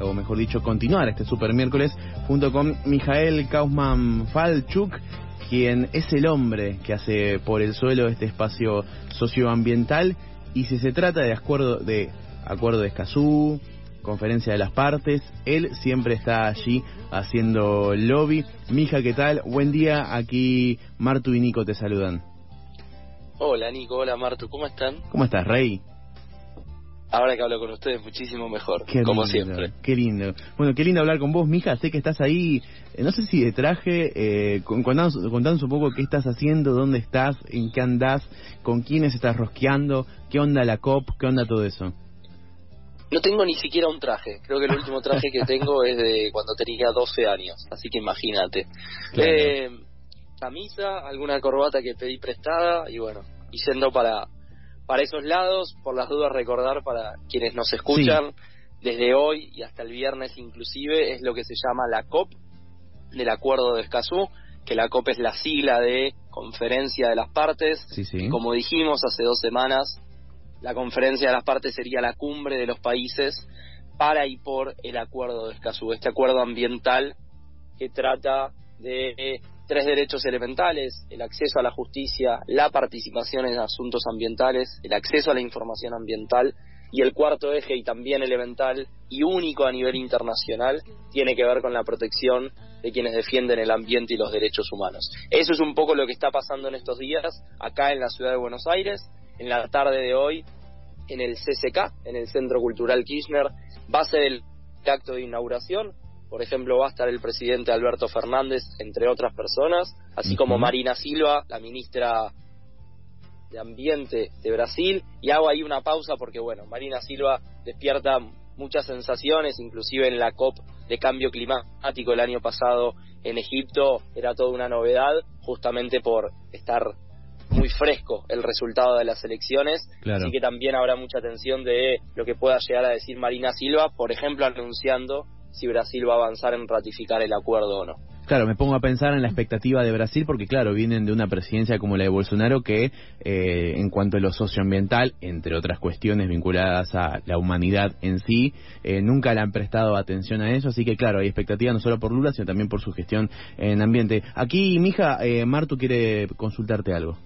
o mejor dicho, continuar este super miércoles junto con Mijael Kaufman Falchuk, quien es el hombre que hace por el suelo este espacio socioambiental. Y si se trata de acuerdo de acuerdo de Escazú, conferencia de las partes, él siempre está allí haciendo lobby. Mija, ¿qué tal? Buen día, aquí Martu y Nico te saludan. Hola Nico, hola Martu, ¿cómo están? ¿Cómo estás, Rey? Ahora que hablo con ustedes muchísimo mejor, Qué como lindo, siempre. Qué lindo. Bueno, qué lindo hablar con vos, mija. Sé que estás ahí, eh, no sé si de traje, eh, con- contanos, contanos un poco qué estás haciendo, dónde estás, en qué andás, con quiénes estás rosqueando, qué onda la COP, qué onda todo eso. No tengo ni siquiera un traje, creo que el último traje que tengo es de cuando tenía 12 años, así que imagínate. Claro. Eh, camisa, alguna corbata que pedí prestada y bueno, y yendo para, para esos lados, por las dudas recordar para quienes nos escuchan, desde hoy y hasta el viernes inclusive, es lo que se llama la COP del Acuerdo de Escazú, que la COP es la sigla de Conferencia de las Partes, Sí, sí. Como dijimos hace dos semanas, la conferencia de las partes sería la cumbre de los países para y por el acuerdo de Escazú, este acuerdo ambiental que trata de eh, tres derechos elementales, el acceso a la justicia, la participación en asuntos ambientales, el acceso a la información ambiental y el cuarto eje y también elemental y único a nivel internacional tiene que ver con la protección de quienes defienden el ambiente y los derechos humanos. Eso es un poco lo que está pasando en estos días acá en la ciudad de Buenos Aires. En la tarde de hoy, en el CCK, en el Centro Cultural Kirchner, va a ser el acto de inauguración. Por ejemplo, va a estar el presidente Alberto Fernández, entre otras personas, así como. Marina Silva, la ministra de Ambiente de Brasil. Y hago ahí una pausa porque, bueno, Marina Silva despierta muchas sensaciones, inclusive en la COP de cambio climático el año pasado en Egipto era toda una novedad, justamente por estar muy fresco el resultado de las elecciones, Claro. así que también habrá mucha atención de lo que pueda llegar a decir Marina Silva, por ejemplo, anunciando si Brasil va a avanzar en ratificar el acuerdo o no. Claro, me pongo a pensar en la expectativa de Brasil porque, claro, vienen de una presidencia como la de Bolsonaro que, eh, en cuanto a lo socioambiental, entre otras cuestiones vinculadas a la humanidad en sí, eh, nunca le han prestado atención a eso. Así que, claro, hay expectativa no solo por Lula, sino también por su gestión en ambiente. Aquí, mija, eh, Martu quiere consultarte algo.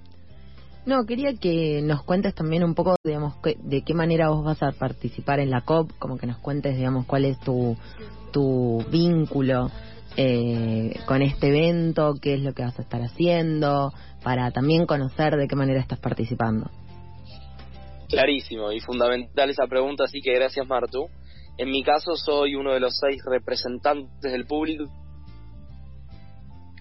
No, quería que nos cuentes también un poco, digamos, que- de qué manera vos vas a participar en la COP, como que nos cuentes, digamos, cuál es tu, tu vínculo eh, con este evento, qué es lo que vas a estar haciendo, para también conocer de qué manera estás participando. Clarísimo y fundamental esa pregunta, así que gracias Martu. En mi caso soy uno de los seis representantes del público,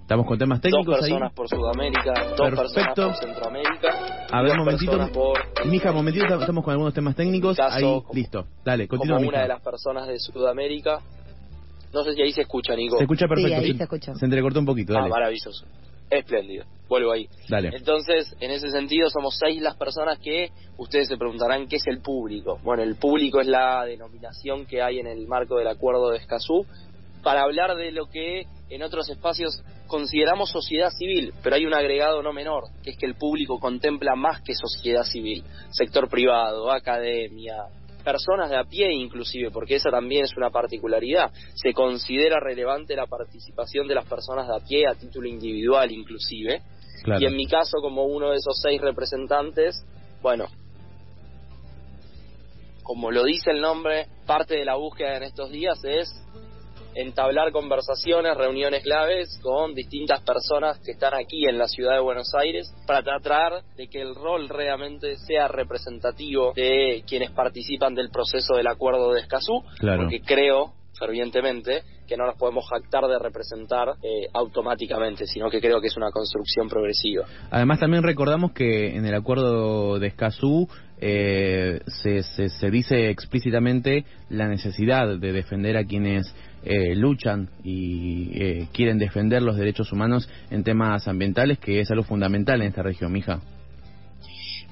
Estamos con temas dos técnicos ahí. personas por Sudamérica, dos personas Perfecto. por Centroamérica, A y ver, dos momentito. personas por Mija, momentito, estamos con algunos temas técnicos. Caso Ahí, como- listo. Dale, como continúa, una mija. de las personas de Sudamérica. No sé si ahí se escucha, Nico. Se escucha perfecto. ahí se escucha. Se entrecortó un poquito, Ah, dale. maravilloso. Espléndido. Vuelvo ahí. Dale. Entonces, en ese sentido, somos seis las personas que ustedes se preguntarán qué es el público. Bueno, el público es la denominación que hay en el marco del acuerdo de Escazú para hablar de lo que en otros espacios consideramos sociedad civil, pero hay un agregado no menor, que es que el público contempla más que sociedad civil, sector privado, academia, personas de a pie inclusive, porque esa también es una particularidad. Se considera relevante la participación de las personas de a pie a título individual inclusive. Claro. Y en mi caso, como uno de esos seis representantes, bueno, como lo dice el nombre, parte de la búsqueda en estos días es entablar conversaciones, reuniones claves con distintas personas que están aquí en la ciudad de Buenos Aires para tratar de que el rol realmente sea representativo de quienes participan del proceso del acuerdo de Escazú, Claro. porque creo fervientemente que no nos podemos jactar de representar eh, automáticamente, sino que creo que es una construcción progresiva. Además también recordamos que en el acuerdo de Escazú eh, se, se, se, dice explícitamente la necesidad de defender a quienes eh, luchan y eh, quieren defender los derechos humanos en temas ambientales, que es algo fundamental en esta región, mija.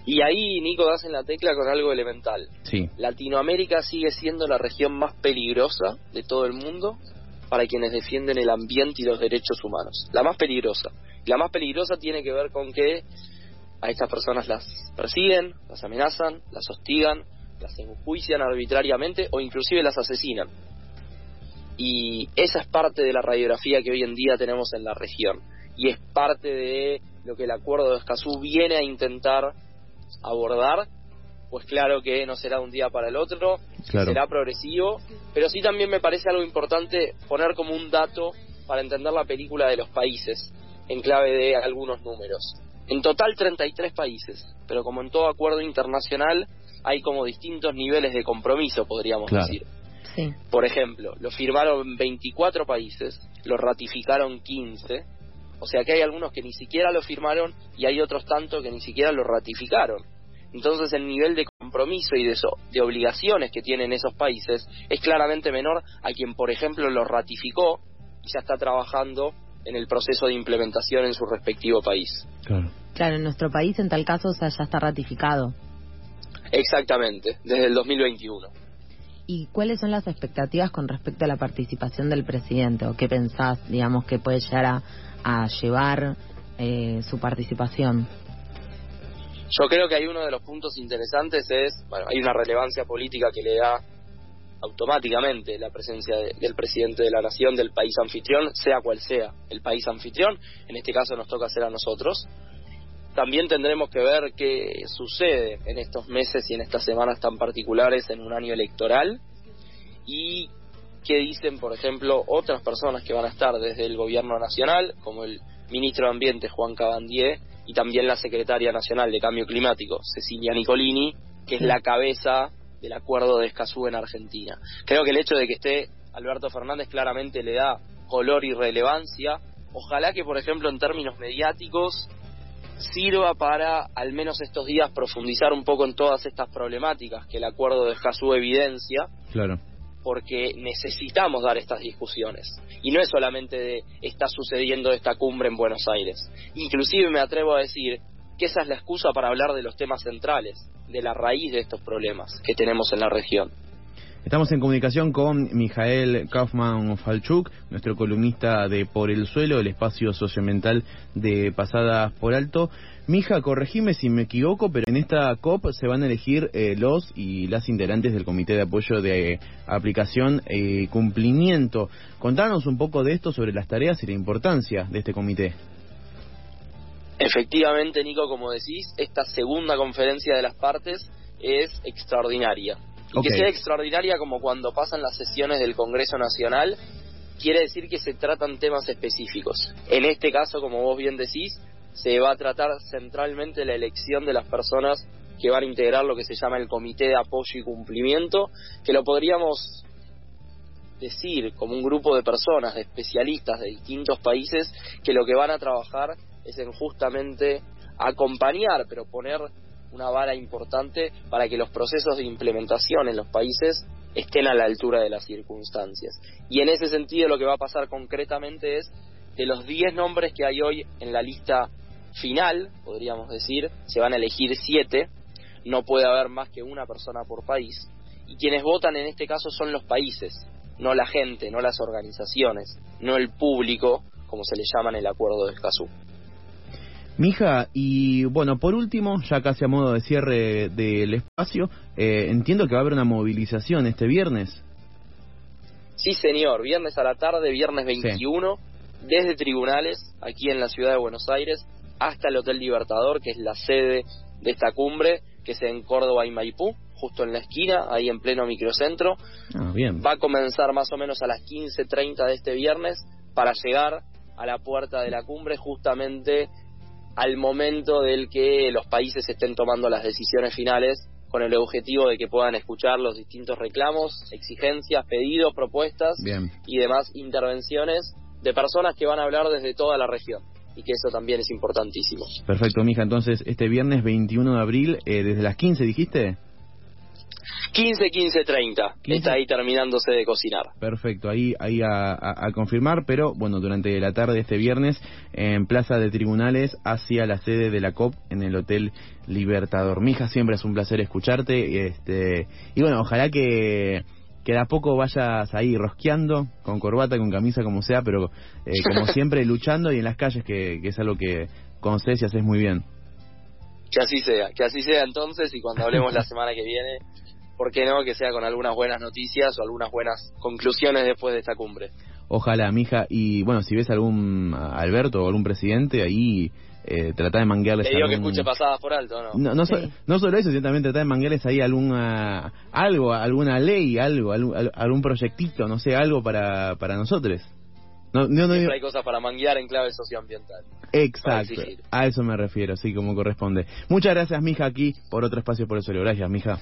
Y ahí, Nico, das en la tecla con algo elemental. Sí. Latinoamérica sigue siendo la región más peligrosa de todo el mundo para quienes defienden el ambiente y los derechos humanos. La más peligrosa. La más peligrosa tiene que ver con que a estas personas las persiguen, las amenazan, las hostigan, las enjuician arbitrariamente o inclusive las asesinan. Y esa es parte de la radiografía que hoy en día tenemos en la región. Y es parte de lo que el acuerdo de Escazú viene a intentar abordar pues claro que no será de un día para el otro, será progresivo, pero sí también me parece algo importante poner como un dato para entender la película de los países, en clave de algunos números. En total 33 países, pero como en todo acuerdo internacional hay como distintos niveles de compromiso, podríamos decir. Sí. Por ejemplo, lo firmaron 24 países, lo ratificaron 15, o sea que hay algunos que ni siquiera lo firmaron y hay otros tantos que ni siquiera lo ratificaron. Entonces el nivel de compromiso y de, de obligaciones que tienen esos países es claramente menor a quien, por ejemplo, lo ratificó y ya está trabajando en el proceso de implementación en su respectivo país. Claro. Claro, en nuestro país en tal caso ya está ratificado. Exactamente, desde el 2021. ¿Y cuáles son las expectativas con respecto a la participación del presidente? ¿O qué pensás, digamos, que puede llegar a, a llevar eh, su participación? Yo creo que hay uno de los puntos interesantes es, bueno, hay una relevancia política que le da automáticamente la presencia de, del presidente de la nación, del país anfitrión, sea cual sea el país anfitrión, en este caso nos toca ser a nosotros. También tendremos que ver qué sucede en estos meses y en estas semanas tan particulares en un año electoral y qué dicen, por ejemplo, otras personas que van a estar desde el gobierno nacional, como el ministro de Ambiente Juan Cabandier y también la secretaria nacional de Cambio Climático, Cecilia Nicolini, que es la cabeza del acuerdo de Escazú en Argentina. Creo que el hecho de que esté Alberto Fernández claramente le da color y relevancia. Ojalá que, por ejemplo, en términos mediáticos, sirva para, al menos estos días, profundizar un poco en todas estas problemáticas que el acuerdo de Escazú evidencia. Claro porque necesitamos dar estas discusiones. Y no es solamente de está sucediendo esta cumbre en Buenos Aires. Inclusive me atrevo a decir que esa es la excusa para hablar de los temas centrales, de la raíz de estos problemas que tenemos en la región. Estamos en comunicación con Mijael Kaufman Falchuk, nuestro columnista de Por el Suelo, el espacio socioambiental de Pasadas por Alto. Mija, corregime si me equivoco, pero en esta COP se van a elegir eh, los y las integrantes del Comité de Apoyo de Aplicación y Cumplimiento. Contanos un poco de esto sobre las tareas y la importancia de este comité. Efectivamente, Nico, como decís, esta segunda conferencia de las partes es extraordinaria. Y que sea extraordinaria como cuando pasan las sesiones del Congreso Nacional, quiere decir que se tratan temas específicos. En este caso, como vos bien decís, se va a tratar centralmente la elección de las personas que van a integrar lo que se llama el Comité de Apoyo y Cumplimiento, que lo podríamos decir como un grupo de personas, de especialistas de distintos países, que lo que van a trabajar es en justamente acompañar, pero poner una vara importante para que los procesos de implementación en los países estén a la altura de las circunstancias. Y en ese sentido lo que va a pasar concretamente es de los 10 nombres que hay hoy en la lista final, podríamos decir, se van a elegir 7, no puede haber más que una persona por país, y quienes votan en este caso son los países, no la gente, no las organizaciones, no el público, como se le llama en el acuerdo de Escazú. Mija, y bueno, por último, ya casi a modo de cierre del espacio, eh, entiendo que va a haber una movilización este viernes. Sí, señor, viernes a la tarde, viernes 21, desde tribunales, aquí en la ciudad de Buenos Aires, hasta el Hotel Libertador, que es la sede de esta cumbre, que es en Córdoba y Maipú, justo en la esquina, ahí en pleno microcentro. Ah, bien. Va a comenzar más o menos a las 15.30 de este viernes para llegar a la puerta de la cumbre justamente al momento del que los países estén tomando las decisiones finales con el objetivo de que puedan escuchar los distintos reclamos, exigencias, pedidos, propuestas Bien. y demás intervenciones de personas que van a hablar desde toda la región. y que eso también es importantísimo. Perfecto, mija. Entonces, este viernes 21 de abril, eh, desde las 15, dijiste. 15, 15, 30. 15. Está ahí terminándose de cocinar. Perfecto, ahí, ahí a, a- a confirmar, pero bueno, durante la tarde de este viernes en Plaza de Tribunales hacia la sede de la COP en el Hotel Libertador. Mija, siempre es un placer escucharte este y bueno, ojalá que, que de a poco vayas ahí rosqueando, con corbata, con camisa, como sea, pero eh, como siempre luchando y en las calles, que, que es algo que conoces y haces muy bien. Que así sea, que así sea entonces y cuando hablemos la semana que viene, ¿por qué no? Que sea con algunas buenas noticias o algunas buenas conclusiones después de esta cumbre. Ojalá, mija, y bueno, si ves algún Alberto o algún presidente ahí, eh, trata de manguearles Le digo que escuche pasadas por alto, ¿no? No, no, so- Sí. no solo eso, sino también tratar de manguearles ahí alguna, algo, alguna ley, algo, algún, al- algún proyectito, no sé, algo para, para nosotros. No, no, no, hay cosas para manguear en clave socioambiental. exacto, a eso me refiero, así como corresponde. Muchas gracias, mija, aquí por otro espacio por el suelo. Gracias, mija.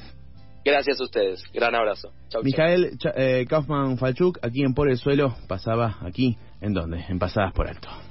Gracias a ustedes. Gran abrazo. Chau, chau. Mijael Cha- eh, Kaufman Falchuk, aquí en Por el Suelo, pasaba aquí, ¿en dónde? En Pasadas por Alto.